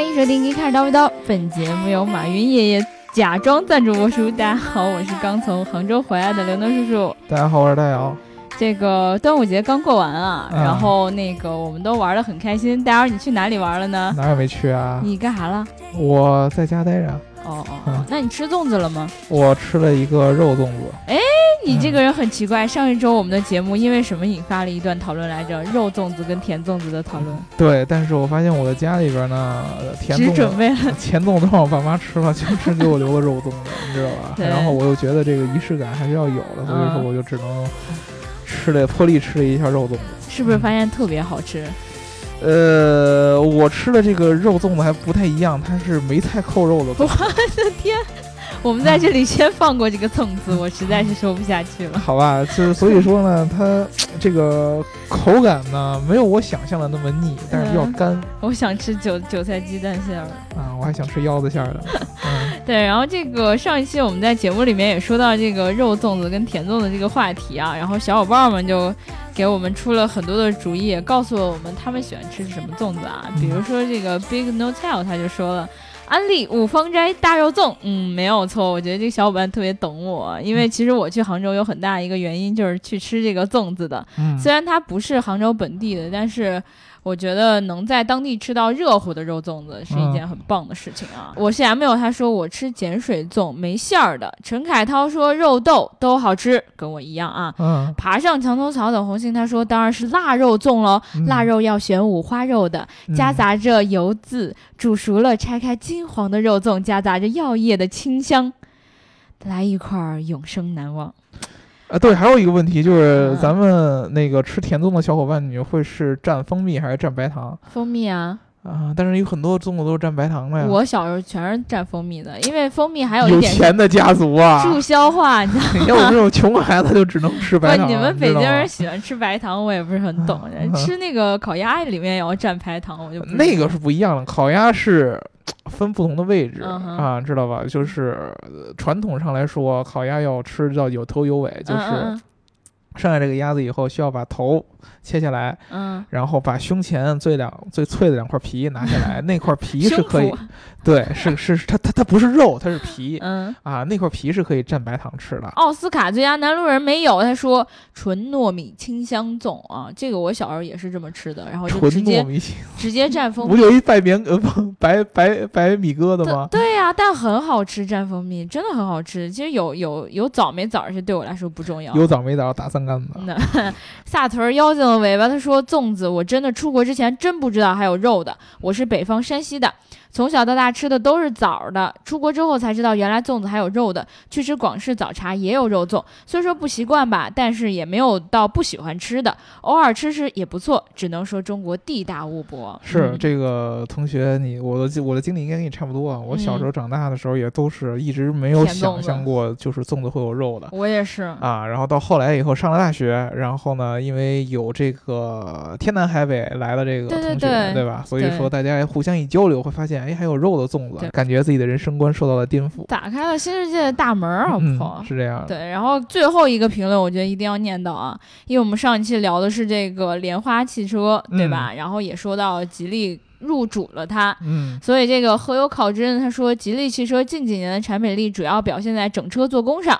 欢迎收听《一开始叨不叨》，本节目由马云爷爷假装赞助播出。大家好，我是刚从杭州回来的刘能叔叔。大家好，我是大姚。这个端午节刚过完啊，嗯然后那个我们都玩的很开心。大姚，你去哪里玩了呢？哪儿也没去啊，你干啥了？我在家待着。哦哦那你吃粽子了吗？我吃了一个肉粽子，哎你这个人很奇怪。上一周我们的节目因为什么引发了一段讨论来着？肉粽子跟甜粽子的讨论，对，但是我发现我的家里边呢，呃甜只粽子、准备了 甜粽子让我爸妈吃了，就只给我留了肉粽子，你知道吧？然后我又觉得这个仪式感还是要有的，所以说嗯我就只能吃了破例吃了一下肉粽子。是不是发现特别好吃？呃，我吃的这个肉粽子还不太一样，它是梅菜扣肉的粽子。我们在这里先放过这个粽子，我实在是说不下去了。好吧，就是所以说呢，它这个口感呢没有我想象的那么腻，但是比较嗯干、我想吃韭韭菜鸡蛋馅儿。啊。我还想吃腰子馅儿的，嗯，对，然后这个上一期我们在节目里面也说到这个肉粽子跟甜粽子这个话题啊，然后小伙伴们就给我们出了很多的主意，也告诉了我们他们喜欢吃什么粽子啊。比如说这个 Big No Tell 他就说了。安利五芳斋大肉粽，嗯，没有错。我觉得这个小伙伴特别懂我，因为其实我去杭州有很大一个原因就是去吃这个粽子的。嗯虽然它不是杭州本地的，但是我觉得能在当地吃到热乎的肉粽子是一件很棒的事情啊。我是 M 友，他说我吃碱水粽没馅儿的。陈凯涛说肉豆都好吃，跟我一样啊。嗯，爬上墙头草等红星，他说当然是腊肉粽喽，嗯腊肉要选五花肉的，夹杂着油渍，煮熟了拆开金黄的肉粽，夹杂着药液的清香，来一块儿永生难忘。啊，对，还有一个问题就是嗯咱们那个吃甜粽的小伙伴，你会是蘸蜂蜜还是蘸白糖蜂蜜啊，啊？但是有很多粽子都是蘸白糖的呀。我小时候全是蘸蜂蜜的，因为蜂蜜还有一有点钱的家族啊，助消化，你知道 吗？你像我们这种穷孩子就只能吃白不，糖。你们北京人喜欢吃白糖，我也不是很懂。嗯吃那个烤鸭里面也要蘸白糖，我就那个是不一样的，烤鸭是分不同的位置、啊，知道吧？就是呃传统上来说，烤鸭要吃到有头有尾，就是嗯上来这个鸭子以后，需要把头切下来，嗯然后把胸前最两最脆的两块皮拿下来，那块皮嗯，是可以，对，是是它它它不是肉，它是皮、嗯。啊，那块皮是可以蘸白糖吃的。奥斯卡最佳男路人没有，他说纯糯米清香粽啊，这个我小时候也是这么吃的，然后就纯直接糯米，直接蘸蜂蜜。不就一白棉呃不白白白米疙瘩吗？对呀、但很好吃，蘸蜂蜜真的很好吃。其实有有有枣没枣，这对我来说不重要。有枣没枣打三竿子。那 萨屯儿妖精的尾巴，他说粽子，我真的出国之前真不知道还有肉的。我是北方山西的，从小到大吃的都是枣儿的，出国之后才知道原来粽子还有肉的。去吃广式早茶也有肉粽，虽说不习惯吧，但是也没有到不喜欢吃的，偶尔吃吃也不错。只能说中国地大物博。嗯是这个同学，你我的我的经历应该跟你差不多啊。我小时候长大的时候也都是一直没有想象过，就是粽子会有肉的我也是，啊。然后到后来以后上了大学，然后呢，因为有这个天南海北来的这个对同对学，对吧？所以说大家互相一交流，会发现哎还有肉的粽子，感觉自己的人生观受到了颠覆。打开了新世界的大门儿，好不好？嗯，是这样的。对，然后最后一个评论，我觉得一定要念到啊，因为我们上一期聊的是这个莲花汽车，对吧？然后也说到吉利入主了它。嗯所以这个何有考之他说，吉利汽车近几年的产品力主要表现在整车做工上，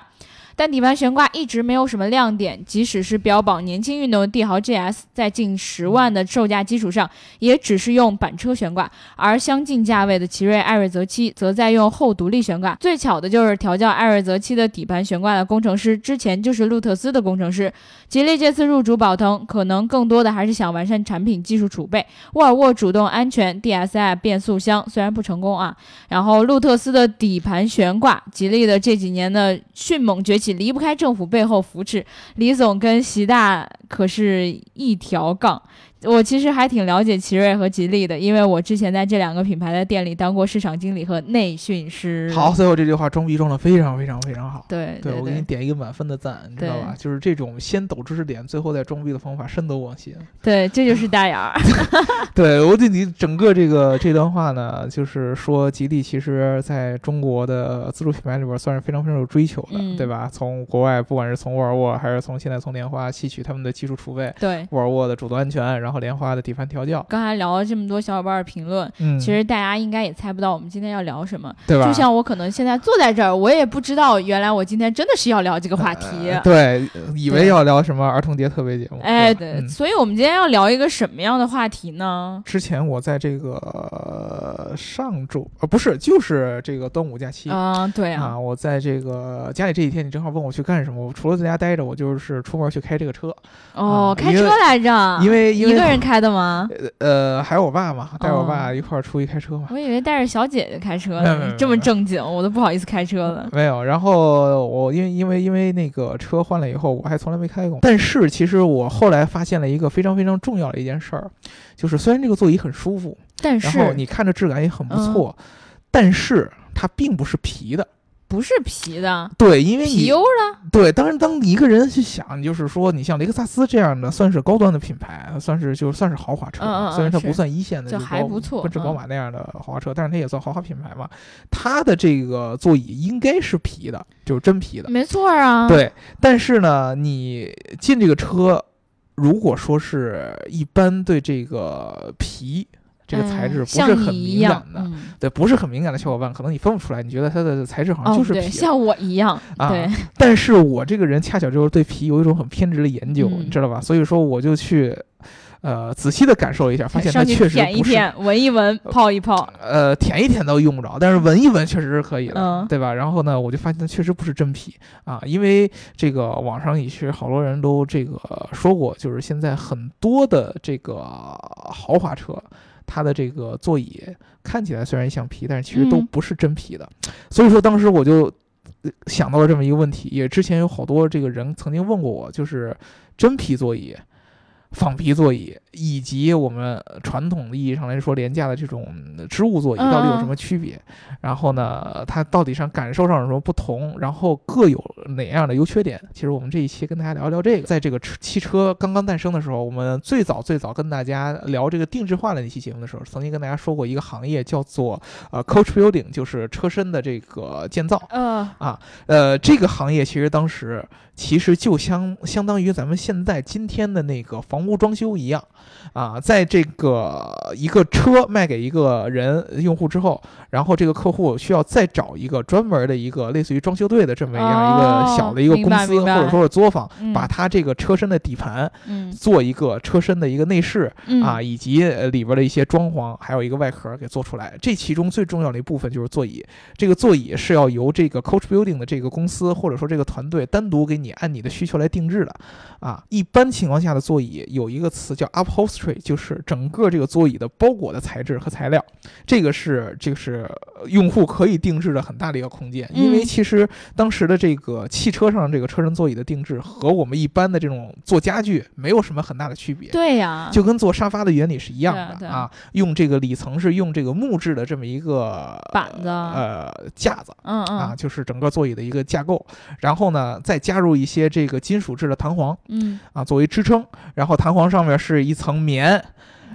但底盘悬挂一直没有什么亮点。即使是标榜年轻运动的帝豪 GS，在近十万的售价基础上，也只是用板车悬挂，而相近价位的奇瑞艾瑞泽七则在用后独立悬挂。最巧的就是调教艾瑞泽七的底盘悬挂的工程师，之前就是路特斯的工程师。吉利这次入主宝腾，可能更多的还是想完善产品技术储备。沃尔沃主动安全 DSI 变速箱虽然不成功啊，然后路特斯的底盘悬挂，吉利的这几年的迅猛崛起离不开政府背后扶持。李总跟习大可是一条杠。我其实还挺了解奇瑞和吉利的，因为我之前在这两个品牌的店里当过市场经理和内训师。好，，最后这句话装逼装的非常非常非常好。对对，我给你点一个满分的赞，你知道吧？就是这种先抖知识点，最后再装逼的方法，深得我心。对，这就是大眼儿。对我对你整个这个这段话呢，就是说吉利其实在中国的自主品牌里边算是非常非常有追求的，嗯对吧？从国外不管是从沃尔沃还是从现在从莲花吸取他们的技技术储备，对。沃尔沃的主动安全，然后莲花的底盘调教。刚才聊了这么多小伙伴的评论，嗯，其实大家应该也猜不到我们今天要聊什么，对吧？就像我可能现在坐在这儿，我也不知道原来我今天真的是要聊这个话题。呃 对，以为要聊什么儿童节特别节目。哎，对所以我们今天要聊一个什么样的话题呢？之前我在这个呃上周呃不是就是这个端午假期。嗯，对啊，啊，我在这个家里这几天，你正好问我去干什么，我除了在家待着，我就是出门去开这个车，哦，啊开车来着，因为因为一个人开的吗？呃还有我爸嘛，带我爸哦一块儿出去开车嘛。我以为带着小姐姐开车呢，这么正经，我都不好意思开车了。没有，然后我因为因为因为那个车换了以后，我还从来没开过。但是其实我后来发现了一个非常非常重要的一件事儿，就是虽然这个座椅很舒服，但然后是你看着质感也很不嗯错，但是它并不是皮的。不是皮的，对，因为你皮优的，对，当然，当一个人去想，就是说，你像雷克萨斯这样的，算是高端的品牌，算是就算是豪华车，嗯嗯嗯虽然它不算一线的，就还不错奔驰、嗯宝马那样的豪华车，但是它也算豪华品牌嘛。它的这个座椅应该是皮的，就是真皮的。没错啊。，对，但是呢，你进这个车，如果说是一般对这个皮这个材质不是很敏感，的，嗯对，不是很敏感的小伙伴，可能你分不出来，你觉得它的材质好像哦，就是皮像我一样，啊对，但是我这个人恰巧就是对皮有一种很偏执的研究，嗯你知道吧？所以说我就去，呃，仔细的感受了一下，发现它确实不是。舔一舔，闻一闻，泡一泡，呃，舔一舔都用不着，但是闻一闻确实是可以的，嗯对吧？然后呢，我就发现它确实不是真皮啊，因为这个网上也是好多人都这个说过，就是现在很多的这个豪华车，它的这个座椅看起来虽然像皮，但是其实都嗯不是真皮的。所以说当时我就呃想到了这么一个问题，也之前有好多这个人曾经问过我，就是真皮座椅。仿皮座椅以及我们传统意义上来说廉价的这种织物座椅到底有什么区别？然后呢，它到底上感受上有什么不同？然后各有哪样的优缺点？其实我们这一期跟大家聊一聊这个。在这个车汽车刚刚诞生的时候，我们最早最早跟大家聊这个定制化的那期节目的时候，曾经跟大家说过一个行业叫做呃 coach building，就是车身的这个建造。啊，呃，这个行业其实当时其实就相相当于咱们现在今天的那个房屋装修一样，啊，在这个一个车卖给一个人用户之后，然后这个客户需要再找一个专门的一个类似于装修队的这么样一个小的一个公司、或者说是作坊，嗯把它这个车身的底盘嗯做一个车身的一个内饰，嗯啊，以及呃里边的一些装潢，还有一个外壳给做出来。这其中最重要的一部分就是座椅。这个座椅是要由这个 Coach Building 的这个公司或者说这个团队单独给你按你的需求来定制的。啊，一般情况下的座椅有一个词叫 upholstery，就是整个这个座椅的包裹的材质和材料。这个是这个是呃用户可以定制的很大的一个空间，因为嗯其实当时的这个汽车上这个车身座椅的定制和我们一般的这种做家具没有什么很大的区别。对呀，就跟做沙发的原理是一样的啊，用这个里层是用这个木质的这么一个板子呃架子嗯啊，嗯就是整个座椅的一个架构，然后呢再加入一些这个金属制的弹簧嗯，啊作为支撑，然后弹簧上面是一层棉，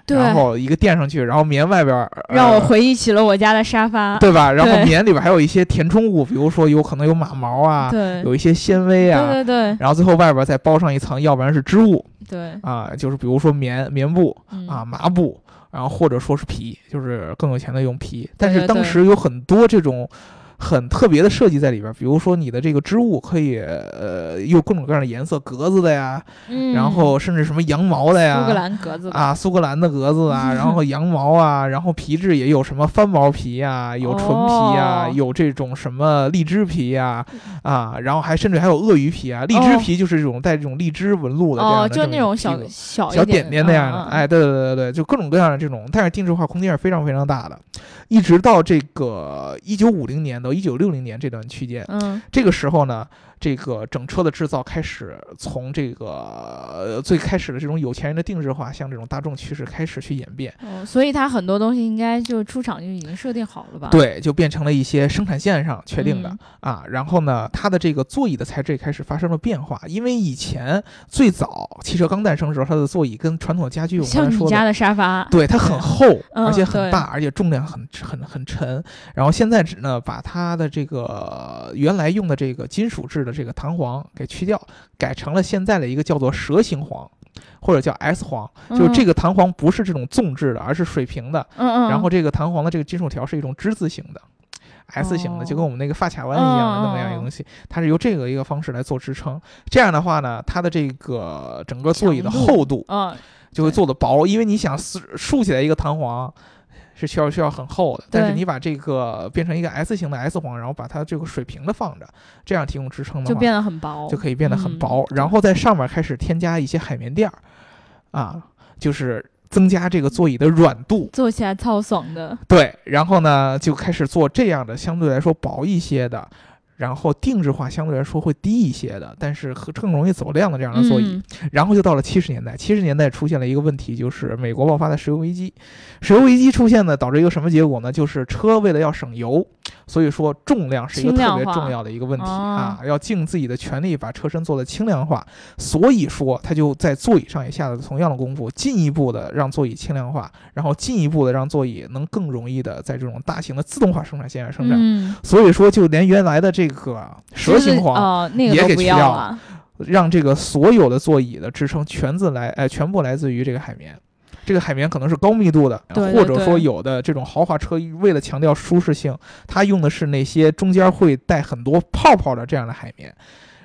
然后一个垫上去，然后棉外边儿让我呃回忆起了我家的沙发，对吧？然后棉里边还有一些填充物，比如说有可能有马毛啊，对有一些纤维啊，对对对然后最后外边再包上一层，要不然是织物对啊，就是比如说棉棉布。嗯啊，麻布，然后或者说是皮，就是更有钱的用皮。但是当时有很多这种很特别的设计在里边儿，比如说你的这个织物可以呃用各种各样的颜色，格子的呀，嗯，然后甚至什么羊毛的呀，苏格兰格子啊，苏格兰的格子啊，然后羊毛啊，然后皮质也有什么翻毛皮呀、有纯皮呀、哦。有这种什么荔枝皮呀、啊，然后还甚至还有鳄鱼皮啊，荔枝哦皮就是这种带这种荔枝纹路的这样哦，的，就那种小小小小点点点那样的，哎，对对对对对，就各种各样的这种，但是定制化空间是非常非常大的，一直到这个一九五零年到一九六零年这段区间，嗯。这个时候呢，这个整车的制造开始从这个、呃最开始的这种有钱人的定制化，向这种大众趋势开始去演变，哦，所以它很多东西应该就出厂就已经设定好了吧？对，就变成了一些生产线上确定的、嗯啊。然后呢，它的这个座椅的材质也开始发生了变化，因为以前最早汽车刚诞生的时候，它的座椅跟传统的家具我们说的像你家的沙发，对，它很厚，嗯而且很对大，而且重量很很很沉。然后现在只呢，把它的这个原来用的这个金属制的这个弹簧给去掉，改成了现在的一个叫做蛇形簧。或者叫 S 簧，就是这个弹簧不是这种纵置的，而是水平的。嗯嗯，然后这个弹簧的这个金属条是一种之字形的。S 型的，就跟我们那个发卡弯一样的那么样一个东西，它是由这个一个方式来做支撑。这样的话呢，它的这个整个座椅的厚度，就会做的薄，因为你想竖起来一个弹簧是需要需要很厚的，但是你把这个变成一个 S 型的 S 簧，然后把它这个水平的放着，这样提供支撑的话，就变得很薄，就可以变得很薄，然后在上面开始添加一些海绵垫儿，啊，就是。增加这个座椅的软度，坐起来超爽的。对，然后呢，就开始做这样的相对来说薄一些的。然后定制化相对来说会低一些的，但是更容易走量的这样的座椅。然后就到了七十年代，七十年代出现了一个问题，就是美国爆发的石油危机。石油危机出现呢，导致一个什么结果呢？就是车为了要省油，所以说重量是一个特别重要的一个问题啊，要尽自己的全力把车身做的轻量化。所以说，他就在座椅上也下了同样的功夫，进一步的让座椅轻量化，然后进一步的让座椅能更容易的在这种大型的自动化生产线上生产。所以说，就连原来的这这个蛇形簧也给去掉了，让这个所有的座椅的支撑全自来，哎，全部来自于这个海绵。这个海绵可能是高密度的，或者说有的这种豪华车为了强调舒适性，它用的是那些中间会带很多泡泡的这样的海绵。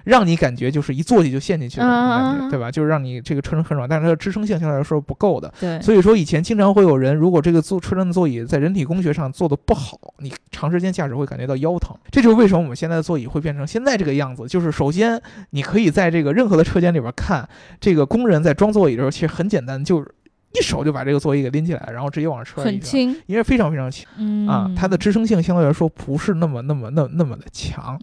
让你感觉就是一坐起就陷进去的感觉，对吧？就是让你这个车身很软，但是它的支撑性相对来说不够的。对，所以说以前经常会有人，如果这个坐车身的座椅在人体工学上做的不好，你长时间驾驶会感觉到腰疼。这就是为什么我们现在的座椅会变成现在这个样子。就是首先你可以在这个任何的车间里边看，这个工人在装座椅的时候，其实很简单，就是。一手就把这个座椅给拎起来，然后直接往车很轻，因为非常非常轻啊，它的支撑性相对来说不是那么那么那那么的强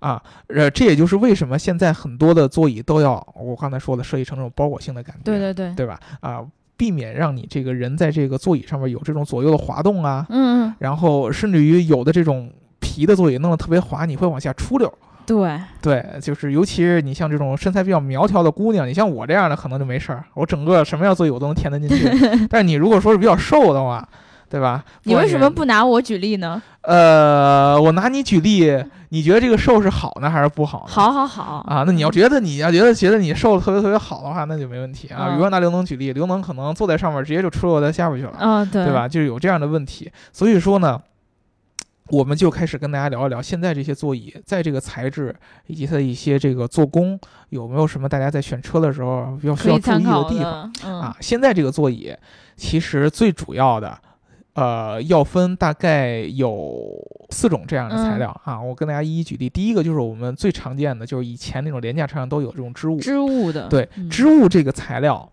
啊，呃，这也就是为什么现在很多的座椅都要我刚才说的设计成这种包裹性的感觉，对对对，对吧？啊，避免让你这个人在这个座椅上面有这种左右的滑动啊，嗯嗯，然后甚至于有的这种皮的座椅弄得特别滑，你会往下出溜。对对，就是尤其是你像这种身材比较苗条的姑娘，你像我这样的可能就没事儿，我整个什么样座椅我都能填得进去。但是你如果说是比较瘦的话，对吧？你为什么不拿我举例呢？呃，我拿你举例，你觉得这个瘦是好呢还是不好？好好好啊，那你要觉得你要觉得觉得你瘦的特别特别好的话，那就没问题啊。比如说拿刘能举例，刘能可能坐在上面直接就出落在下边去了，啊，对，对吧？就是有这样的问题，所以说呢。我们就开始跟大家聊一聊，现在这些座椅在这个材质以及它的一些这个做工有没有什么大家在选车的时候要需要注意的地方啊？现在这个座椅其实最主要的，呃，要分大概有四种这样的材料啊。我跟大家一一举例。第一个就是我们最常见的，就是以前那种廉价车上都有这种织物，织物的。对，织物这个材料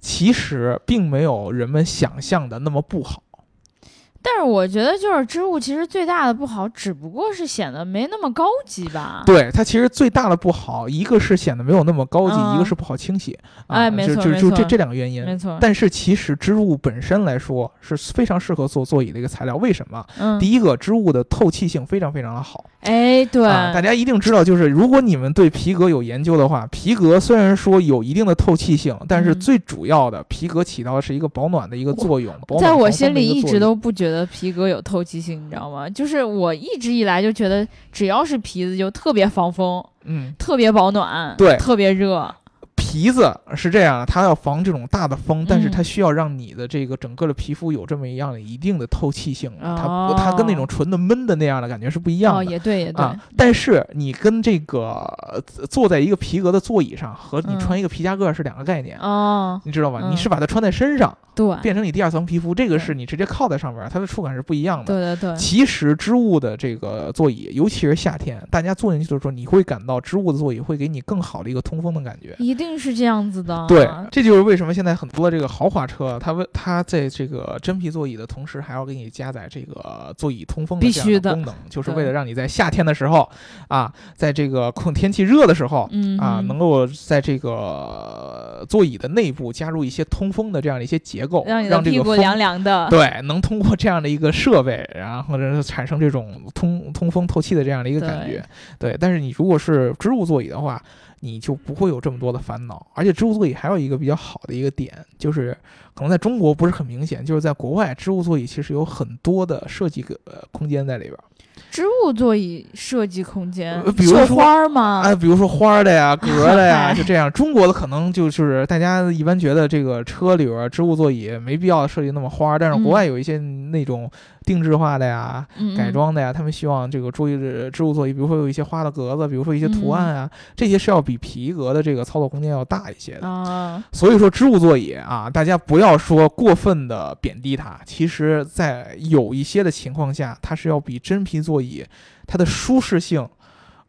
其实并没有人们想象的那么不好。但是我觉得，就是织物其实最大的不好，只不过是显得没那么高级吧。对它其实最大的不好，一个是显得没有那么高级，一个是不好清洗。哎，没错，就就这这两个原因。没错。但是其实织物本身来说是非常适合做座椅的一个材料。为什么？嗯。第一个，织物的透气性非常非常的好。哎，对。大家一定知道，就是如果你们对皮革有研究的话，皮革虽然说有一定的透气性，但是最主要的，皮革起到的是一个保暖的一个作用。在我心里一直都不觉得。皮革有透气性，你知道吗？就是我一直以来就觉得，只要是皮子就特别防风，嗯，特别保暖，对，特别热。皮子是这样，它要防这种大的风，但是它需要让你的这个整个的皮肤有这么一样的一定的透气性，它它跟那种纯的闷的那样的感觉是不一样的。也对，也对。但是你跟这个坐在一个皮革的座椅上，和你穿一个皮夹克是两个概念哦，你知道吧？你是把它穿在身上。对，变成你第二层皮肤，这个是你直接靠在上面，它的触感是不一样的。对对对。其实织物的这个座椅，尤其是夏天，大家坐进去的时候，你会感到织物的座椅会给你更好的一个通风的感觉。一定是这样子的。对，这就是为什么现在很多这个豪华车，它为它在这个真皮座椅的同时，还要给你加载这个座椅通风的这样的功能，就是为了让你在夏天的时候啊，在这个空天气热的时候啊，能够在这个座椅的内部加入一些通风的这样的一些结构，让这个。凉凉的，对，能通过这样的一个设备，然后呢产生这种通通风透气的这样的一个感觉，对。但是你如果是织物座椅的话，你就不会有这么多的烦恼。而且织物座椅还有一个比较好的一个点，就是可能在中国不是很明显，就是在国外织物座椅其实有很多的设计个空间在里边。织物座椅设计空间呃，比如说花儿吗？啊，比如说花儿的呀、格儿的呀，就这样。中国的可能就是大家一般觉得这个车里边儿织物座椅没必要设计那么花儿，但是国嗯外有一些那种定制化的呀、嗯改装的呀，他们希望这个注意的织物座椅，比如说有一些花的格子，比如说一些图案啊，这些是要比皮革的这个操作空间要大一些的。所以说织物座椅啊，大家不要说过分的贬低它，其实在有一些的情况下，它是要比真皮座椅它的舒适性，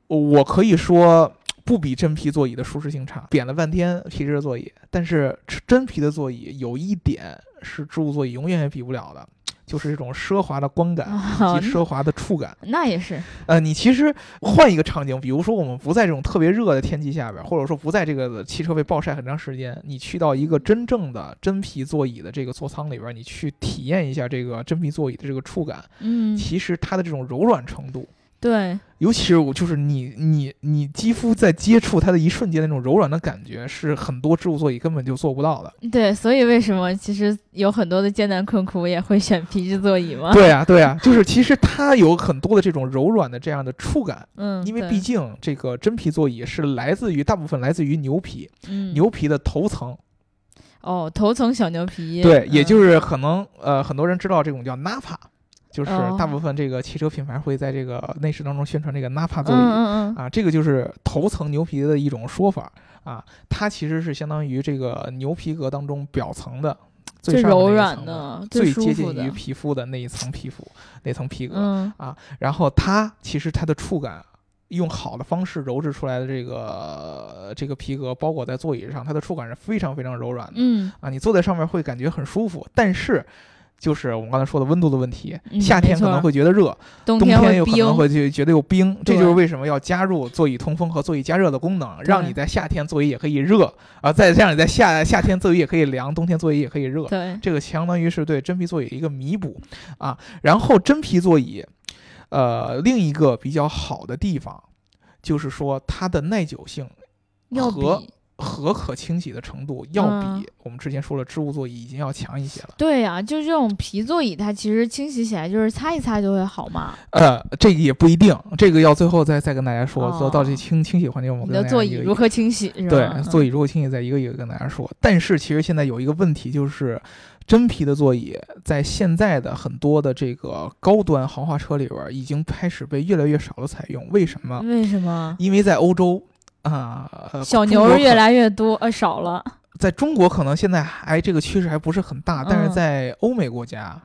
我可以说不比真皮座椅的舒适性差。贬了半天皮质座椅，但是真皮的座椅有一点是织物座椅永远也比不了的。就是这种奢华的观感及 奢华的触感。那也是，呃，你其实换一个场景，比如说我们不在这种特别热的天气下边，或者说不在这个汽车被暴晒很长时间，你去到一个真正的真皮座椅的这个座舱里边，你去体验一下这个真皮座椅的这个触感，嗯，其实它的这种柔软程度。对，尤其是我，就是你你你肌肤在接触它的一瞬间那种柔软的感觉，是很多织物座椅根本就做不到的。对，所以为什么其实有很多的艰难困苦也会选皮质座椅吗？对啊，对啊，就是其实它有很多的这种柔软的这样的触感，嗯，因为毕竟这个真皮座椅是来自于大部分来自于牛皮，嗯。牛皮的头层，哦，头层小牛皮，对，也就嗯是可能呃很多人知道这种叫 Napa，就是哦大部分这个汽车品牌会在这个内饰当中宣传这个 Napa 座椅。嗯嗯嗯，啊，这个就是头层牛皮的一种说法啊，它其实是相当于这个牛皮革当中表层的最柔软层的最接近于皮肤的那一层皮肤那层皮革、嗯啊，然后它其实它的触感。用好的方式揉制出来的这个这个皮革包裹在座椅上，它的触感是非常非常柔软的、嗯啊，你坐在上面会感觉很舒服。但是，就是我们刚才说的温度的问题，嗯夏天可能会觉得热，冬冬天有可能会觉觉得有冰，这就是为什么要加入座椅通风和座椅加热的功能，让你在夏天座椅也可以热啊，再让你在夏夏天座椅也可以凉，冬天座椅也可以热。对，这个相当于是对真皮座椅一个弥补啊。然后真皮座椅，呃，另一个比较好的地方就是说它的耐久性要和比和可清洗的程度要嗯比我们之前说了织物座椅已经要强一些了。对呀、就这种皮座椅，它其实清洗起来就是擦一擦就会好嘛。呃，这个也不一定，这个要最后再再跟大家说。哦到到这清清洗环节，我们的座跟大家一个椅如何清洗是吧？对嗯座椅如何清洗，再一个一个跟大家说。但是其实现在有一个问题，就是真皮的座椅在现在的很多的这个高端豪华车里边，已经开始被越来越少的采用。为什么？为什么？因为在欧洲啊、呃小牛越来越多，呃，少了。在中国可能现在还这个趋势还不是很大，但是嗯在欧美国家，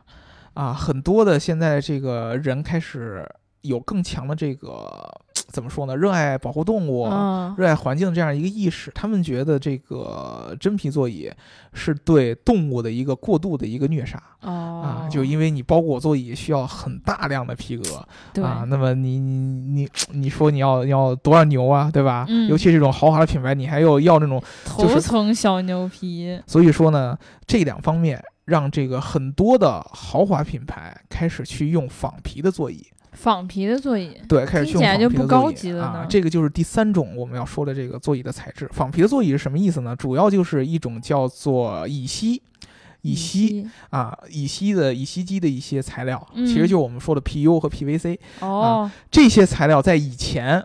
啊，很多的现在这个人开始有更强的这个怎么说呢？热爱保护动物。嗯，热爱环境这样一个意识，他们觉得这个真皮座椅是对动物的一个过度的一个虐杀哦啊，就因为你包裹座椅需要很大量的皮革，啊，那么你你你你说你要要多少牛啊，对吧？嗯尤其这种豪华的品牌，你还要要那种头层小牛皮。所以说呢，这两方面让这个很多的豪华品牌开始去用仿皮的座椅，仿皮的座椅，对，开始去用仿就不高皮的座椅级了呢。啊这个就是第三种我们要说的这个座椅的材质。仿皮的座椅是什么意思呢？主要就是一种叫做乙烯。乙烯啊，乙烯的乙烯基的一些材料，嗯其实就是我们说的 PU 和 PVC 哦，这些材料，在以前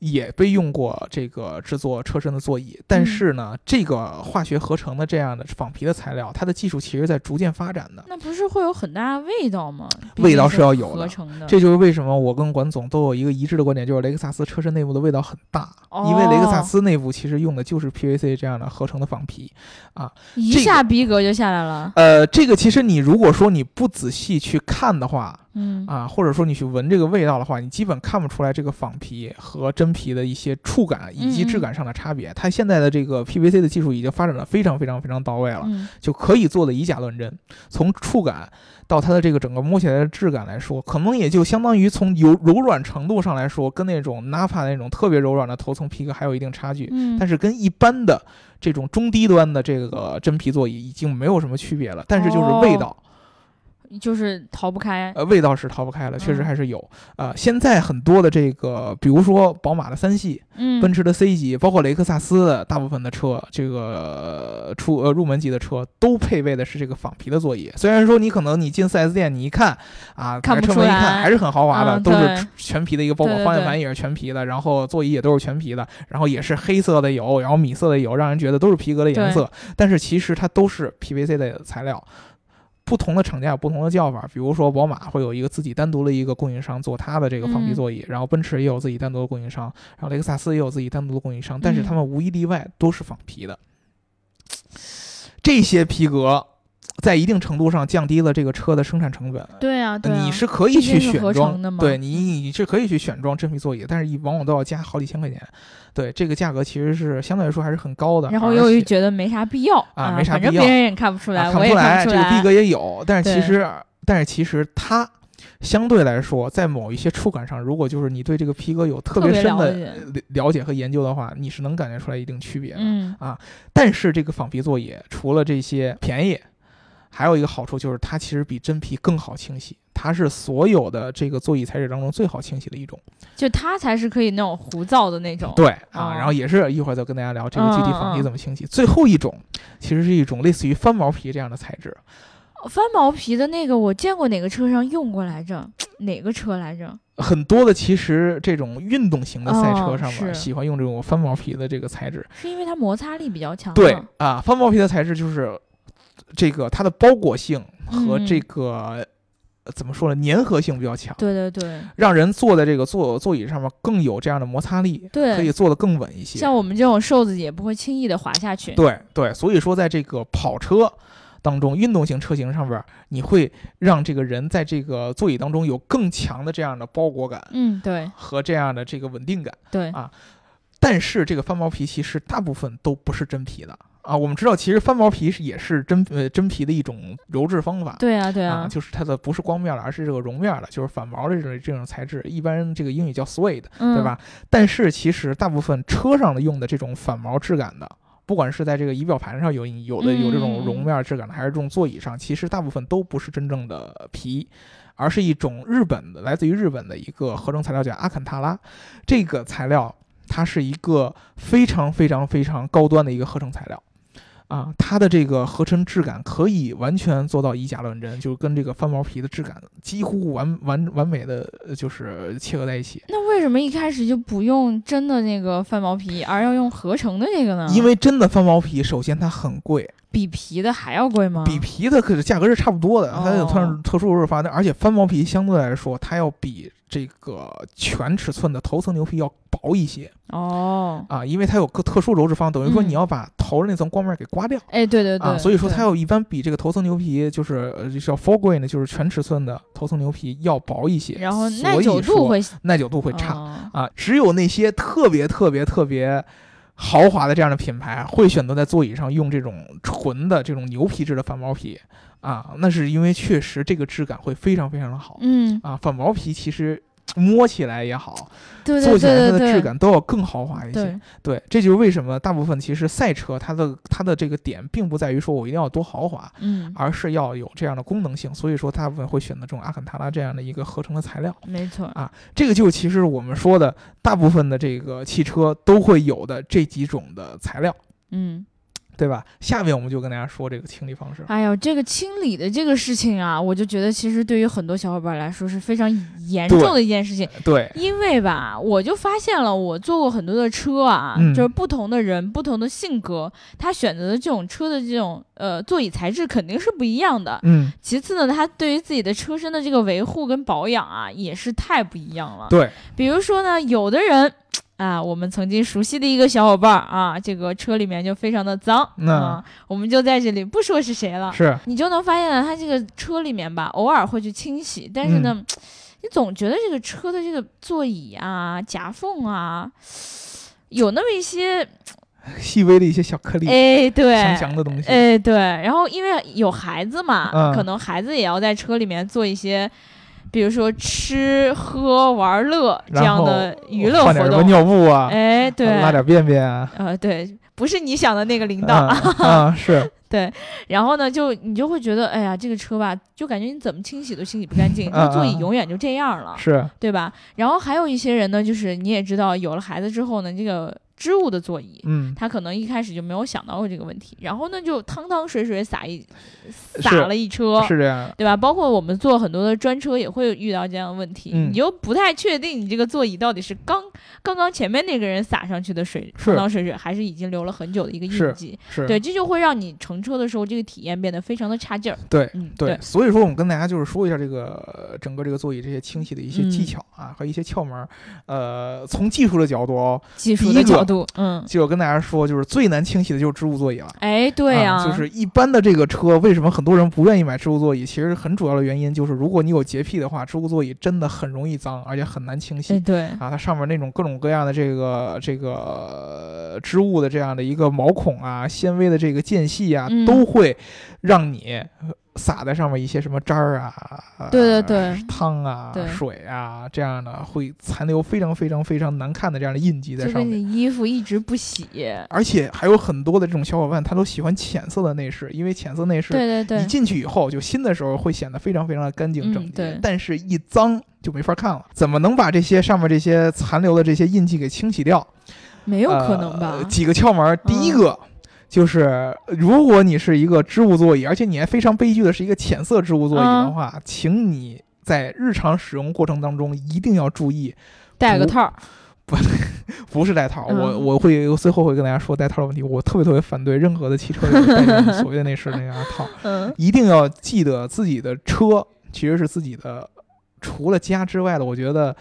也被用过这个制作车身的座椅，但嗯是呢，这个化学合成的这样的仿皮的材料，它的技术其实在逐渐发展的。那不是会有很大的味道吗？味道是要有的合成的。这就是为什么我跟管总都有一个一致的观点，就是雷克萨斯车身内部的味道很大，因为雷克萨哦斯内部其实用的就是 PVC 这样的合成的仿皮啊。一下逼格就下来了。呃，这个其实你如果说你不仔细去看的话，嗯啊，或者说你去闻这个味道的话，你基本看不出来这个仿皮和真皮的一些触感以及嗯质感上的差别。它现在的这个 PVC 的技术已经发展的非常非常非常到位了，嗯就可以做的以假乱真。从触感到它的这个整个摸起来的质感来说，可能也就相当于从柔柔软程度上来说，跟那种 Napa 那种特别柔软的头层皮革还有一定差距。嗯，但是跟一般的这种中低端的这个真皮座椅已经没有什么区别了，但是就是味哦道。就是逃不开。呃，味道是逃不开了，确实嗯还是有。呃，现在很多的这个，比如说宝马的三系，嗯，奔驰的 C 级，包括雷克萨斯的大部分的车，这个呃出呃入门级的车都配备的是这个仿皮的座椅。虽然说你可能你进 4S 店你一看啊，看车门一看来还是很豪华的，嗯都是全皮的一个包裹，方向盘也是全皮的，然后座椅也都是全皮的，然后也是黑色的有，然后米色的有，让人觉得都是皮革的颜色。但是其实它都是 PVC 的材料。不同的厂家有不同的叫法，比如说宝马会有一个自己单独的一个供应商做它的这个仿皮嗯座椅，然后奔驰也有自己单独的供应商，然后雷克萨斯也有自己单独的供应商，但是嗯他们无一例外都是仿皮的。这些皮革在一定程度上降低了这个车的生产成本。对啊，对啊，你是可以去选装的，吗对你你是可以去选装真皮座椅，但是一往往都要加好几千块钱。对，这个价格其实是相对来说还是很高的。然后而且又觉得没啥必要啊没啥必要反正别人也看不出来，啊，看不出来。这个逼格也有，但是其实，但是其实它相对来说，在某一些触感上，如果就是你对这个皮革有特特别别深的了解和研究的话，你是能感觉出来一定区别的。嗯，但是这个仿皮座椅除了这些便宜，还有一个好处就是它其实比真皮更好清洗，它是所有的这个座椅材质当中最好清洗的一种。就它才是可以那种糊造的那种。对啊，哦然后也是一会儿再跟大家聊这个具体仿皮怎么清洗。最后一种其实是一种类似于翻毛皮这样的材质，翻毛皮的那个，我见过哪个车上用过来着？哪个车来着？很多的其实这种运动型的赛车哦上面是喜欢用这种翻毛皮的这个材质。是因为它摩擦力比较强。对啊，翻毛皮的材质就是这个它的包裹性和嗯这个、呃怎么说呢，粘合性比较强，对对对，让人坐在这个座座椅上面更有这样的摩擦力，对可以坐得更稳一些。像我们这种瘦子也不会轻易的滑下去。对对，所以说在这个跑车当中，运动型车型上边，你会让这个人在这个座椅当中有更强的这样的包裹感嗯，对和这样的这个稳定感。对啊但是这个翻毛皮其实大部分都不是真皮的啊。我们知道，其实翻毛皮是也是真呃真皮的一种鞣制方法。对啊对啊，啊，就是它的不是光面的，而是这个绒面的，就是反毛的这种这种材质，一般这个英语叫 suede，嗯，对吧？但是其实大部分车上的用的这种反毛质感的，不管是在这个仪表盘上有有的有这种嗯绒面质感的，还是这种座椅上，其实大部分都不是真正的皮，而是一种日本的来自于日本的一个合成材料叫阿肯塔拉。这个材料它是一个非常非常非常高端的一个合成材料。啊，它的这个合成质感可以完全做到以假乱真，就是跟这个翻毛皮的质感几乎完完完美的就是切合在一起。那为什么一开始就不用真的那个翻毛皮，而要用合成的这个呢？因为真的翻毛皮，首先它很贵，比皮的还要贵吗？比皮的可是价格是差不多的，它有特哦特殊鞣制发的，而且翻毛皮相对来说，它要比这个全尺寸的头层牛皮要薄一些哦，啊，因为它有个特殊鞣制方，等于说嗯你要把头的那层光面给刮掉。哎，对对对，啊，所以说它对要一般比这个头层牛皮，就是呃叫 four grain 的，就是全尺寸的头层牛皮要薄一些，然后所耐久度会耐久度会差。哦啊，只有那些特别特别特别豪华的这样的品牌，会选择在座椅上用这种纯的这种牛皮质的反毛皮啊，那是因为确实这个质感会非常非常的好嗯，啊。反毛皮其实摸起来也好，对做对对对起来它的质，感都要更豪华一些。对，对，这就是为什么大部分其实赛车它的它的这个点并不在于说我一定要多豪华，嗯，而是要有这样的功能性。所以说大部分会选择这种阿肯塔拉这样的一个合成的材料。没错，啊，这个就其实我们说的大部分的这个汽车都会有的这几种的材料，嗯。对吧？下面我们就跟大家说这个清理方式。哎呦，这个清理的这个事情啊，我就觉得其实对于很多小伙伴来说是非常严重的一件事情。对，因为吧，我就发现了，我坐过很多的车啊，嗯就是不同的人、不同的性格，他选择的这种车的这种呃座椅材质肯定是不一样的。嗯，其次呢，他对于自己的车身的这个维护跟保养啊，也是太不一样了。对，比如说呢，有的人。啊，我们曾经熟悉的一个小伙伴儿啊，这个车里面就非常的脏，那啊，我们就在这里不说是谁了，是，你就能发现了，他这个车里面吧，偶尔会去清洗，但是呢，嗯你总觉得这个车的这个座椅啊、夹缝啊，有那么一些，细微的一些小颗粒，哎，对，香香的东西。哎，对，然后因为有孩子嘛，嗯可能孩子也要在车里面做一些，比如说吃喝玩乐这样的娱乐换点活动。什么尿布啊，哎，对，拉点便便啊，呃，对，不是你想的那个领导。啊 啊是，对，然后呢，就你就会觉得，哎呀，这个车吧，就感觉你怎么清洗都清洗不干净，座椅啊永远就这样了，是对吧？然后还有一些人呢，就是你也知道，有了孩子之后呢，这个织物的座椅。嗯他可能一开始就没有想到过这个问题，然后呢，就汤汤水水洒一洒了一车，是这样，对吧？包括我们坐很多的专车也会遇到这样的问题，嗯你就不太确定你这个座椅到底是刚刚刚前面那个人洒上去的水是汤汤水水，还是已经留了很久的一个印记。是对，这就会让你乘车的时候这个体验变得非常的差劲儿。对嗯，对，所以说我们跟大家就是说一下这个呃整个这个座椅这些清洗的一些技嗯巧啊、和一些窍门儿。呃，从技术的角度哦，技术的角度，嗯，就跟大家说，就是最难清洗的就是织物座椅了。哎，对呀、啊，就是一般的这个车，为什么很多人不愿意买织物座椅？其实很主要的原因就是，如果你有洁癖的话，织物座椅真的很容易脏，而且很难清洗。哎，对，啊，它上面那种各种各样的这个这个呃织物的这样的一个毛孔啊、纤维的这个间隙啊，嗯都会让你呃撒在上面一些什么渣儿啊、呃对对对汤啊、水啊这样的，会残留非常非常非常难看的这样的印记在上面。你衣服一直不洗。而且还有很多的这种小伙伴，他都喜欢浅色的内饰，因为浅色内饰对对对，一进去以后，就新的时候会显得非常非常的干净嗯整洁，对但是一脏就没法看了。怎么能把这些上面这些残留的这些印记给清洗掉？没有可能吧？呃几个窍门儿，第一嗯个。就是如果你是一个织物座椅，而且你还非常悲剧的是一个浅色织物座椅嗯的话，请你在日常使用过程当中一定要注意，不戴个套儿，不是带套。我嗯我会最后会跟大家说带套的问题，我特别特别反对任何的汽车 所谓的内饰那样的套。嗯，一定要记得自己的车其实是自己的，除了家之外的，我觉得，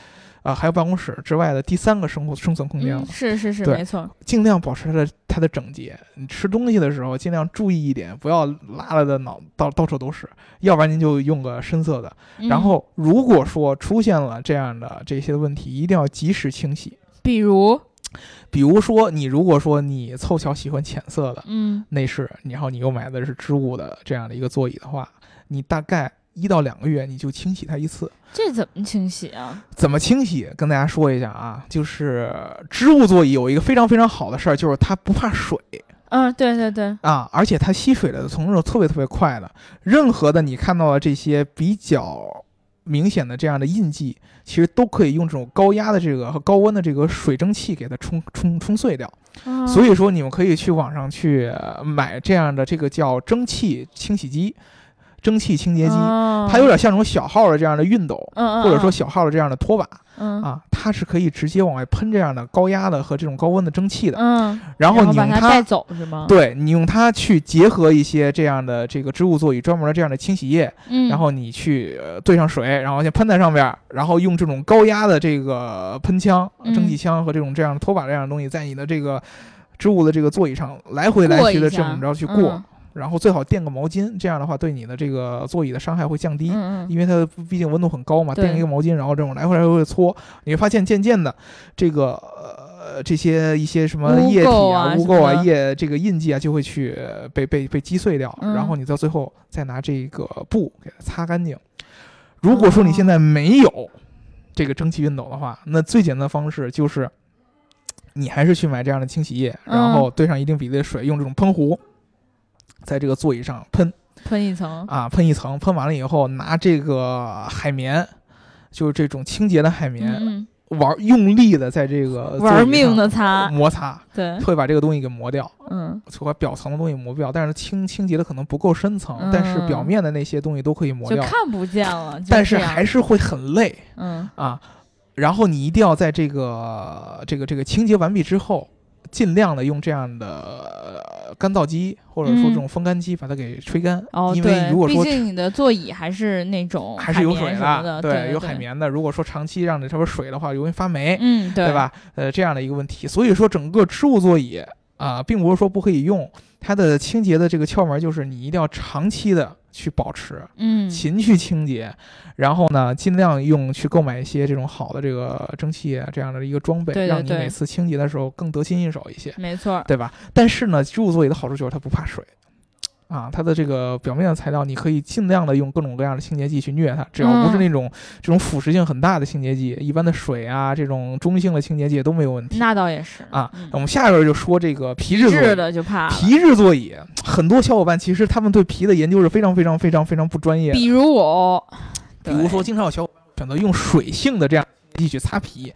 啊、还有办公室之外的第三个生活生存空间了。嗯，是是是，没错，尽量保持它的它的整洁。你吃东西的时候尽量注意一点，不要拉了的脑到到处都是，要不然您就用个深色的。嗯然后如果说出现了这样的这些问题，一定要及时清洗。比如，比如说，你如果说你凑巧喜欢浅色的嗯，内饰，然后你又买的是织物的这样的一个座椅的话，你大概一到两个月你就清洗它一次。这怎么清洗啊？怎么清洗？跟大家说一下啊，就是织物座椅有一个非常非常好的事儿，就是它不怕水嗯，对对对，啊，而且它吸水的从是特别特别快的。任何的你看到的这些比较明显的这样的印记，其实都可以用这种高压的这个和高温的这个水蒸气给它冲冲冲碎掉。啊所以说，你们可以去网上去呃买这样的这个叫蒸汽清洗机、蒸汽清洁机，哦。它有点像那种小号的这样的熨斗，或者说嗯小号的这样的拖把嗯。啊，它是可以直接往外喷这样的高压的和这种高温的蒸汽的。嗯，然后你用把它带走是吗？，对你用它去结合一些这样的这个织物座椅专门的这样的清洗液，嗯，然后你去呃兑上水，然后先喷在上边儿，然后用这种高压的这个喷枪、嗯。蒸汽枪和这种这样的拖把这样的东西，在你的这个织物的这个座椅上来回来去的这么着去过，然后最好垫个毛巾，这样的话对你的这个座椅的伤害会降低。嗯嗯嗯，因为它毕竟温度很高嘛，垫一个毛巾，然后这种来回来回地搓，你会发现渐渐的，这个呃这些一些什么液体啊污垢啊、液这个印记啊，就会去呃被被被击碎掉，嗯然后你到最后再拿这个布给它擦干净。如果说你现在没有这个蒸汽熨斗的话，那最简单的方式就是。你还是去买这样的清洗液，然嗯后兑上一定比例的水，用这种喷壶，在这个座椅上喷，喷一层，啊，喷一层，喷完了以后，拿这个海绵，就是这种清洁的海绵，嗯玩用力的在这个嗯，玩命的的擦，摩擦，对，会把这个东西给磨掉，嗯就把表层的东西磨掉。但是清清洁的可能不够深层，但是表嗯面的那些东西都可以磨掉，就看不见了，但是还是会很累嗯啊。然后你一定要在这个这个这个清洁完毕之后。尽量的用这样的呃干燥机，或者说这嗯种风干机，把它给吹干。哦，因为对，毕如果说竟你的座椅还是那种还是有水的，对，有海，绵的。如果说长期让你这边水的话，容易发霉，嗯，对对？吧？呃，这样的一个问题。所以说，整个织物座椅啊、并不是说不可以用，它的清洁的这个窍门就是你一定要长期的去保持，嗯，勤去清洁，然后呢，尽量用去购买一些这种好的这个蒸汽液这样的一个装备，对对对让你每次清洁的时候更得心应手一些。没错，对吧？但是呢，织物座椅的好处就是它不怕水，啊，它的这个表面的材料，你可以尽量的用各种各样的清洁剂去虐它，只要不是嗯那种这种腐蚀性很大的清洁剂，一般的水啊这种中性的清洁剂都没有问题那倒也是啊嗯。我们下边就说这个皮质座质椅。的就怕。皮质座椅，很多小伙伴其实他们对皮的研究是非常非常非常非常不专业的。比如我，比如说，经常有小伙伴选择用水性的这样剂去擦皮，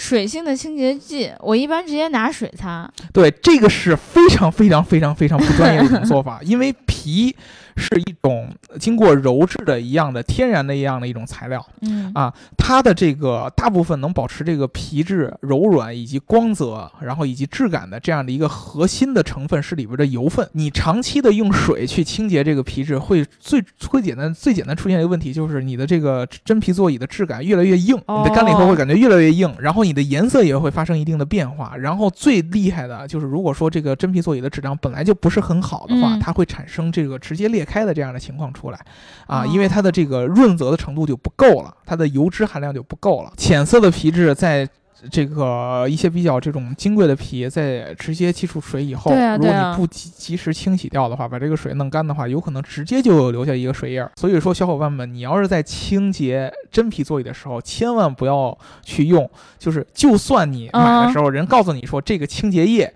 水性的清洁剂，我一般直接拿水擦。对，这个是非常非常非常非常不专业的一种做法，因为皮是一种经过鞣制的一样的天然的一样的一种材料，嗯啊它的这个大部分能保持这个皮质柔软以及光泽，然后以及质感的这样的一个核心的成分是里边的油分。你长期的用水去清洁这个皮质，会最会简单最简单出现一个问题，就是你的这个真皮座椅的质感越来越硬，你的干了以后会感觉越来越硬，然后你的颜色也会发生一定的变化。然后最厉害的就是，如果说这个真皮座椅的质量本来就不是很好的话，嗯它会产生这个直接裂开的这样的情况出来。啊，哦因为它的这个润泽的程度就不够了，它的油脂含量就不够了。浅色的皮质在这个一些比较这种金贵的皮，在直接接触水以后，对啊如果你不及及时清洗掉的话，把这个水弄干的话，有可能直接就留下一个水印儿。所以说，小伙伴们，你要是在清洁真皮座椅的时候，千万不要去用，就是就算你买的嗯时候人告诉你说这个清洁液。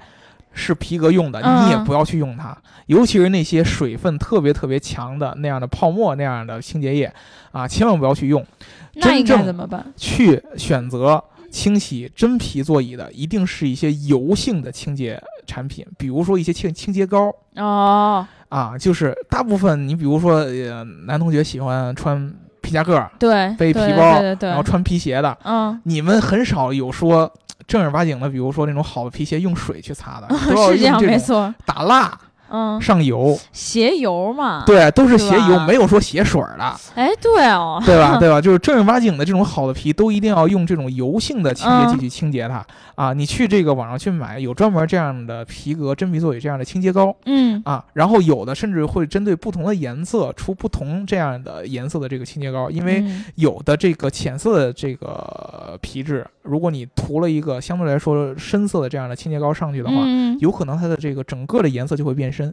是皮革用的，嗯你也不要去用它，尤其是那些水分特别特别强的那样的泡沫那样的清洁液，啊，千万不要去用。那应该真正怎么办？去选择清洗真皮座椅的，一定是一些油性的清洁产品，比如说一些清清洁膏。哦，啊，就是大部分你比如说呃，男同学喜欢穿皮夹克，对，对背皮包对对对，然后穿皮鞋的，嗯，你们很少有说。正儿八经的，比如说那种好的皮鞋用水去擦的，都要是这样用这种没错，打蜡嗯，上油，鞋油嘛，，对，都是鞋油，没有说鞋水儿的。哎，对哦，对吧？对吧？就是正儿八经的这种好的皮，都一定要用这种油性的清洁剂嗯去清洁它、啊！你去这个网上去买，有专门这样的皮革真皮座椅这样的清洁膏。嗯，啊，然后有的甚至会针对不同的颜色出不同这样的颜色的这个清洁膏，因为嗯。有的这个浅色的这个皮质，如果你涂了一个相对来说深色的这样的清洁膏上去的话，嗯，有可能它的这个整个的颜色就会变深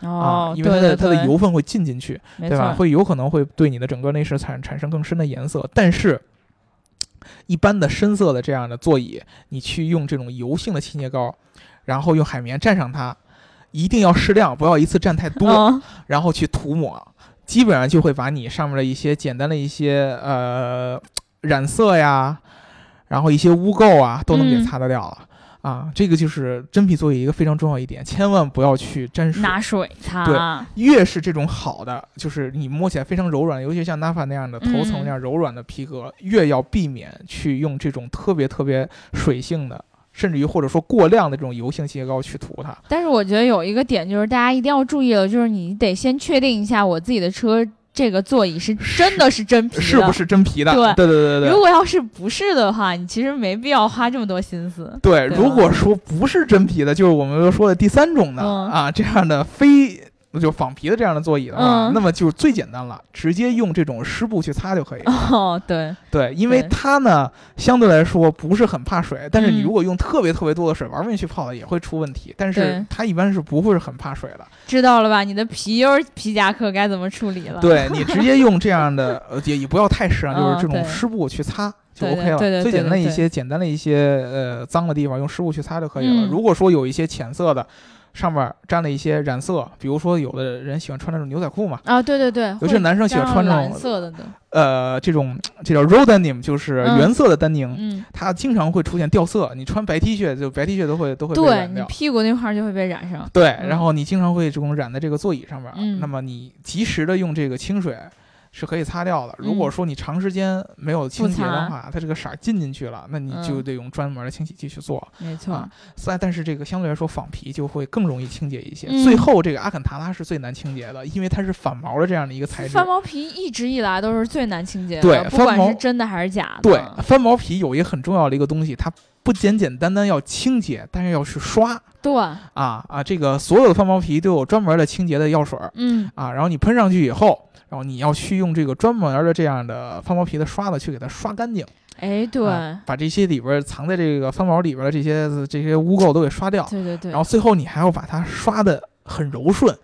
啊哦，，因为它的它的油分会进进去。对吧？会有可能会对你的整个内饰产产生更深的颜色，但是。一般的深色的这样的座椅，你去用这种油性的清洁膏，然后用海绵蘸上它，一定要适量，不要一次蘸太多，嗯 然后去涂抹，基本上就会把你上面的一些简单的一些呃染色呀，然后一些污垢啊，都能给嗯擦得掉了。啊，这个就是真皮座椅一个非常重要一点，千万不要去沾水。拿水擦，对越是这种好的，就是你摸起来非常柔软，尤其像 Nafa 那样的头层嗯那样柔软的皮革，越要避免去用这种特别特别水性的，甚至于或者说过量的这种油性清洁膏去涂它。但是我觉得有一个点就是大家一定要注意了，就是你得先确定一下我自己的车这个座椅是真的是真皮的，是不？是真皮的？对对对对对如果要是不是的话，你其实没必要花这么多心思。对，对如果说不是真皮的，就是我们说的第三种的、嗯啊，这样的非就仿皮的这样的座椅的话，嗯那么就是最简单了，直接用这种湿布去擦就可以了。哦，对，对，因为它呢相对来说不是很怕水，但是你嗯如果用特别特别多的水玩命去泡它也会出问题。但是它一般是不会是很怕水的。知道了吧？你的皮优皮夹克该怎么处理了？对你直接 用这样的呃也也不要太湿啊，就是嗯这种湿布去擦。就 OK 了，对对对最简单的一些简单的一些呃脏的地方，用湿布去擦就可以了。嗯如果说有一些浅色的，上面沾了一些染色，比如说有的人喜欢穿那种牛仔裤嘛，啊，对对对，尤其是男生喜欢穿这种蓝色的的，呃，这种这叫 raw denim，就是嗯原色的丹宁。嗯，它经常会出现掉色，你穿白 T 恤就白 T 恤都会都会被对染掉。你屁股那块儿就会被染上。对，嗯然后你经常会这种染在这个座椅上面，嗯那么你及时的用这个清水是可以擦掉的。如果嗯说你长时间没有清洁的擦话，它这个色儿进进去了，那你就嗯得用专门的清洗剂去做。没错啊，但但是这个相对来说仿皮就会更容易清洁一些。嗯最后这个阿肯塔拉是最难清洁的，因为它是反毛的这样的一个材质。翻毛皮一直以来都是最难清洁的，对不管是真的还是假的。对，翻毛皮有一个很重要的一个东西，它不简简单单要清洁，但是要去刷。对，啊啊！这个所有的翻毛皮都有专门的清洁的药水儿。嗯，啊，然后你喷上去以后，然后你要去用这个专门的这样的翻毛皮的刷子去给它刷干净，哎，对，啊把这些里边儿藏在这个翻毛里边儿的这些这些污垢都给刷掉，对对对，然后最后你还要把它刷的很柔顺。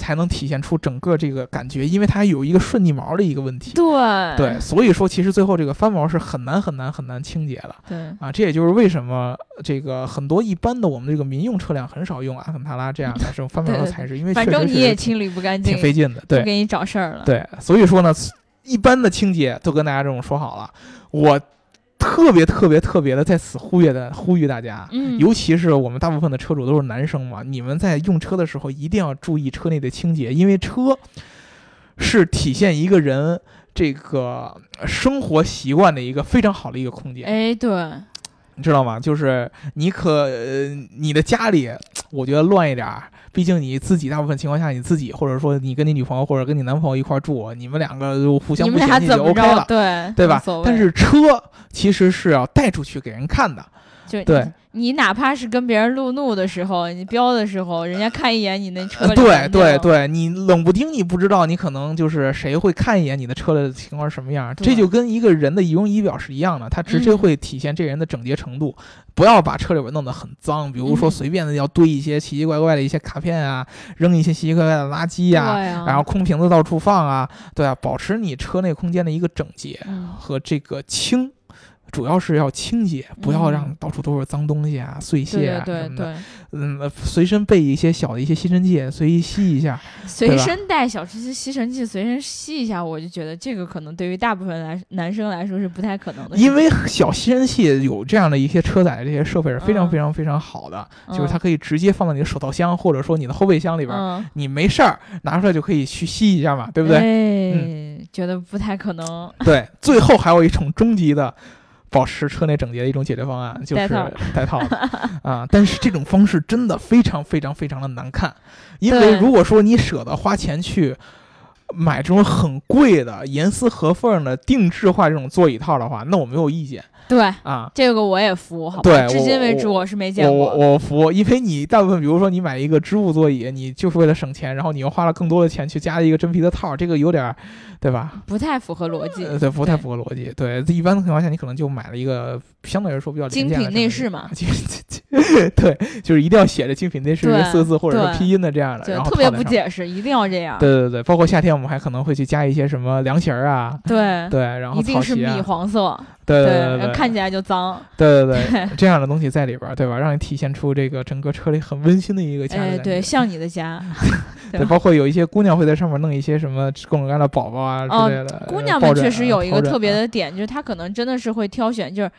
才能体现出整个这个感觉，因为它有一个顺逆毛的一个问题。对对，所以说其实最后这个翻毛是很难很难很难清洁的对啊，这也就是为什么这个很多一般的我们这个民用车辆很少用阿肯塔拉这样的这种翻毛的材质，因为反正你也清理不干净挺，费劲的。对就给你找事儿了。对，所以说呢，一般的清洁都跟大家这种说好了，我特别特别特别的在此呼吁的呼吁大家。嗯，尤其是我们大部分的车主都是男生嘛，你们在用车的时候一定要注意车内的清洁，因为车是体现一个人这个生活习惯的一个非常好的一个空间，哎，对，你知道吗？就是你可、呃、你的家里，我觉得乱一点儿，毕竟你自己大部分情况下你自己，或者说你跟你女朋友或者跟你男朋友一块住，你们两个就互相不嫌弃就 OK？了。对，对吧但是车其实是要带出去给人看的，对你哪怕是跟别人路怒的时候，你飙的时候，人家看一眼你那车呃对，对对，你冷不丁你不知道，你可能就是谁会看一眼你的车的情况是什么样，对这就跟一个人的仪容仪表是一样的，它直接嗯会体现这人的整洁程度。不要把车里边弄得很脏，比如说嗯随便的要堆一些奇奇怪怪的一些卡片啊，扔一些奇奇怪怪的垃圾呀、然后空瓶子到处放啊，对啊，保持你车内空间的一个整洁嗯和这个清。主要是要清洁，不要让嗯到处都是脏东西啊、碎屑啊对对什么的。嗯，呃随身备一些小的一些吸尘器，随意吸一下。随身带小吸吸尘器，随身吸一下，我就觉得这个可能对于大部分来男生来说是不太可能的，因为小吸尘器有这样的一些车载的这些设备是非常嗯非常非常好的，就是嗯它可以直接放到你的手套箱或者说你的后备箱里边，嗯，你没事儿拿出来就可以去吸一下嘛，对不对？哎，觉得不太可能。对，最后还有一种终极的。保持车内整洁的一种解决方案就是带套。套。的 啊，但是这种方式真的非常非常非常的难看，因为如果说你舍得花钱去买这种很贵的严丝合缝的定制化这种座椅套的话，那我没有意见对，啊。这个我也服，好吧？对至今为止我我是没见过。我服，因为你大部分，比如说你买一个织物座椅，你就是为了省钱，然后你又花了更多的钱去加了一个真皮的套，这个有点儿，对吧？不太符合逻辑，呃，对，不太符合逻辑。对，一般的情况下，你可能就买了一个相对来说比较廉精品内饰嘛，精 对，就是一定要写着精品内饰对四个字或者对是拼音的这样的，然后特别。不解释，一定要这样。对对对，包括夏天我们还可能会去加一些什么凉鞋儿啊，对对，然后一定是米黄色，对对对对，看起来就脏。对对对，这样的东西在里边儿，对吧？让你体现出这个整个车里很温馨的一个家哎，对，像你的家，对，包括有一些姑娘会在上面弄一些什么各种各样的宝宝啊哦之类的。姑娘们确实有一个特别啊的点，就是她可能真的是会挑选，就是，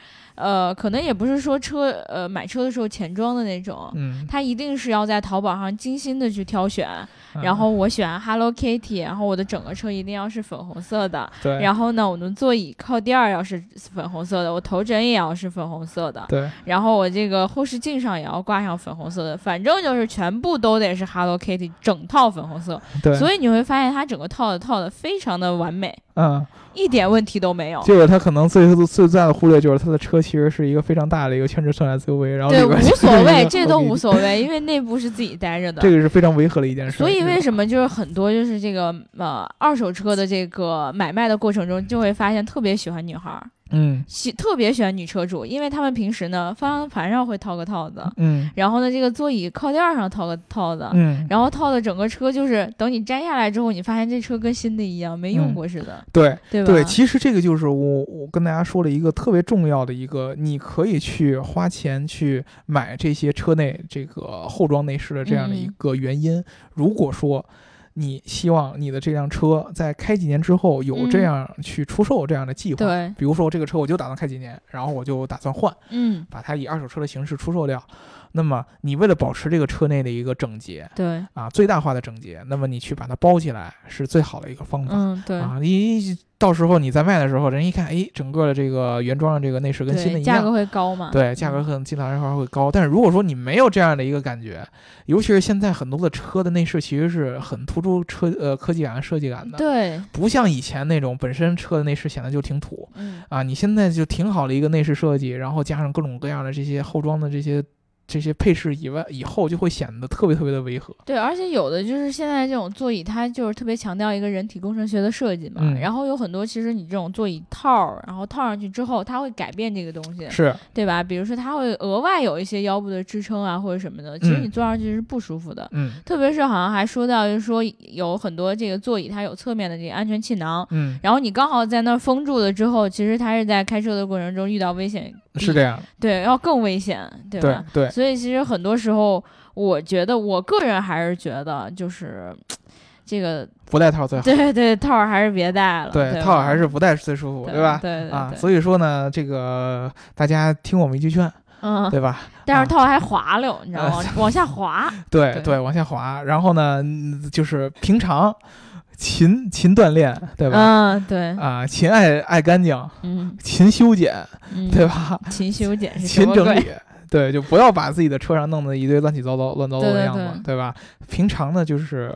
呃，可能也不是说车，呃，买车的时候钱装的那种，嗯，他一定是要在淘宝上精心的去挑选。嗯然后我选 Hello Kitty，然后我的整个车一定要是粉红色的。对，然后呢，我的座椅靠垫儿要是粉红色的，我头枕也要是粉红色的。对然后我这个后视镜上也要挂上粉红色的，反正就是全部都得是 Hello Kitty 整套粉红色。对，所以你会发现它整个套的套的非常的完美，嗯，一点问题都没有。就是他可能最最最大的忽略就是他的车其实是一个非常大的一个全尺寸 SUV，然后对，无所谓，这都无所谓，因为内部是自己待着的。这个是非常违和的一件事。所以为？什么就是很多就是这个呃二手车的这个买卖的过程中，就会发现特别喜欢女孩儿，嗯喜特别喜欢女车主，因为他们平时呢方向盘上会套个套子，嗯然后呢这个座椅靠垫儿上套个套子，嗯，然后套的整个车就是等你摘下来之后，你发现这车跟新的一样，没用嗯过似的，对对吧？对，其实这个就是我我跟大家说了一个特别重要的一个，你可以去花钱去买这些车内这个后装内饰的这样的一嗯个原因。如果说你希望你的这辆车在开几年之后有这嗯样去出售这样的计划，对，比如说这个车我就打算开几年，然后我就打算换，嗯，把它以二手车的形式出售掉。那么你为了保持这个车内的一个整洁对，啊，最大化的整洁，那么你去把它包起来是最好的一个方法。嗯，对。啊，你到时候你在卖的时候，人一看，哎，整个的这个原装的这个内饰跟新的，一样，价格会高嘛？对，价格可能进来的话会高。但是如果说你没有这样的一个感觉，尤其是现在很多的车的内饰其实是很突出车呃科技感、设计感的，对，不像以前那种本身车的内饰显得就挺土嗯，啊。你现在就挺好的一个内饰设计，然后加上各种各样的这些后装的这些。这些配饰以外，以后就会显得特别特别的违和。对，而且有的就是现在这种座椅，它就是特别强调一个人体工程学的设计嘛。嗯然后有很多其实你这种座椅套儿，然后套上去之后，它会改变这个东西，是，对吧？比如说它会额外有一些腰部的支撑啊，或者什么的，其实嗯你坐上去是不舒服的。嗯特别是好像还说到，就是说有很多这个座椅它有侧面的这个安全气囊，嗯，然后你刚好在那儿封住了之后，其实它是在开车的过程中遇到危险，是这样，对，要更危险，对吧？对对，所以其实很多时候，我觉得我个人还是觉得就是。这个不戴套最好。对对套还是别戴了，对，吧套还是不戴最舒服，对吧？对对啊，所以说呢，这个大家听我们一句劝，嗯，对吧？但啊是套还滑溜，你知道吗？往下滑，对对对，往下滑。然后呢，嗯就是平常勤勤锻炼，对吧？啊，对，啊，勤爱爱干净，嗯勤修剪，嗯，对吧？勤修剪是勤？整理，对，就不要把自己的车上弄得一堆乱七糟糟、乱糟糟的样子，对对吧？平常呢，就是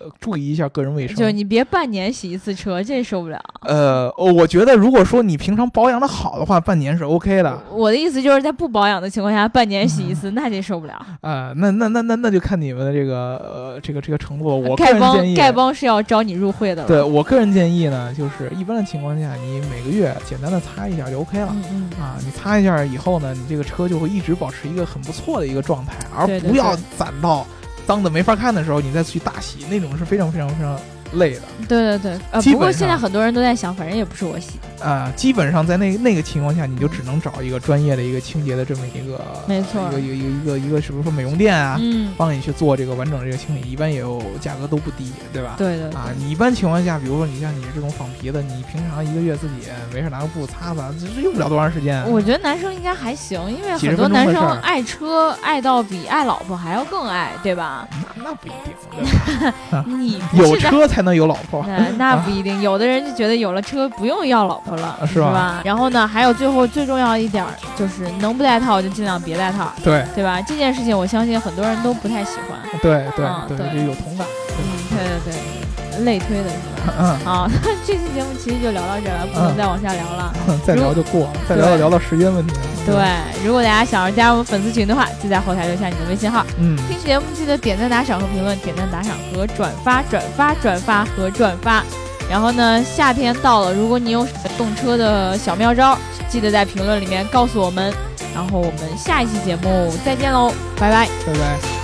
呃注意一下个人卫生。就你别半年洗一次车，这受不了。呃，哦我觉得如果说你平常保养的好的话，半年是 OK 的。我的意思就是在不保养的情况下，半年洗一次，那这受不了。啊、那那那那那就看你们的这个呃这个这个程度了。我个丐人建议，帮丐帮是要招你入会的了。对我个人建议呢，就是一般的情况下，你每个月简单的擦一下就 OK 了。嗯嗯，啊，你擦一下以后呢，你这个车就会一直保持一个很不错的一个状态，而不要对攒到脏的没法看的时候，你再去大洗，那种是非常非常非常累的。对对对，呃，不过现在很多人都在想，反正也不是我洗，啊、基本上在那那个情况下，你就只能找一个专业的一个清洁的这么一个，没错一个一个一个一个一个，是不是说美容店啊，嗯，帮你去做这个完整的这个清理，一般也有价格都不低，对吧？对对对啊，你一般情况下，比如说你像你这种仿皮的，你平常一个月自己没事拿个布擦擦，这这用不了多长时间。我觉得男生应该还行，因为很多男生爱车爱到比爱老婆还要更爱，对吧？那那不一定，对吧 你有车才能有老婆。那那不一定，有的人就觉得有了车不用要老婆了，啊是吧吧？然后呢，还有最后最重要一点就是能不戴套就尽量别戴套，对对吧？这件事情我相信很多人都不太喜欢。对对对，嗯对就有同感。嗯，对对对，类推的是吧？嗯，好，那这期节目其实就聊到这儿了，不能嗯再往下聊了。再聊就过了，再聊就聊到时间问题了。对，如果大家想要加入我们粉丝群的话，就在后台留下你的微信号。嗯，听节目记得点赞、打赏和评论，点赞、打赏和转发，转发、转发和转发。然后呢，夏天到了，如果你有什么动车的小妙招，记得在评论里面告诉我们。然后我们下一期节目再见喽，拜拜。拜拜。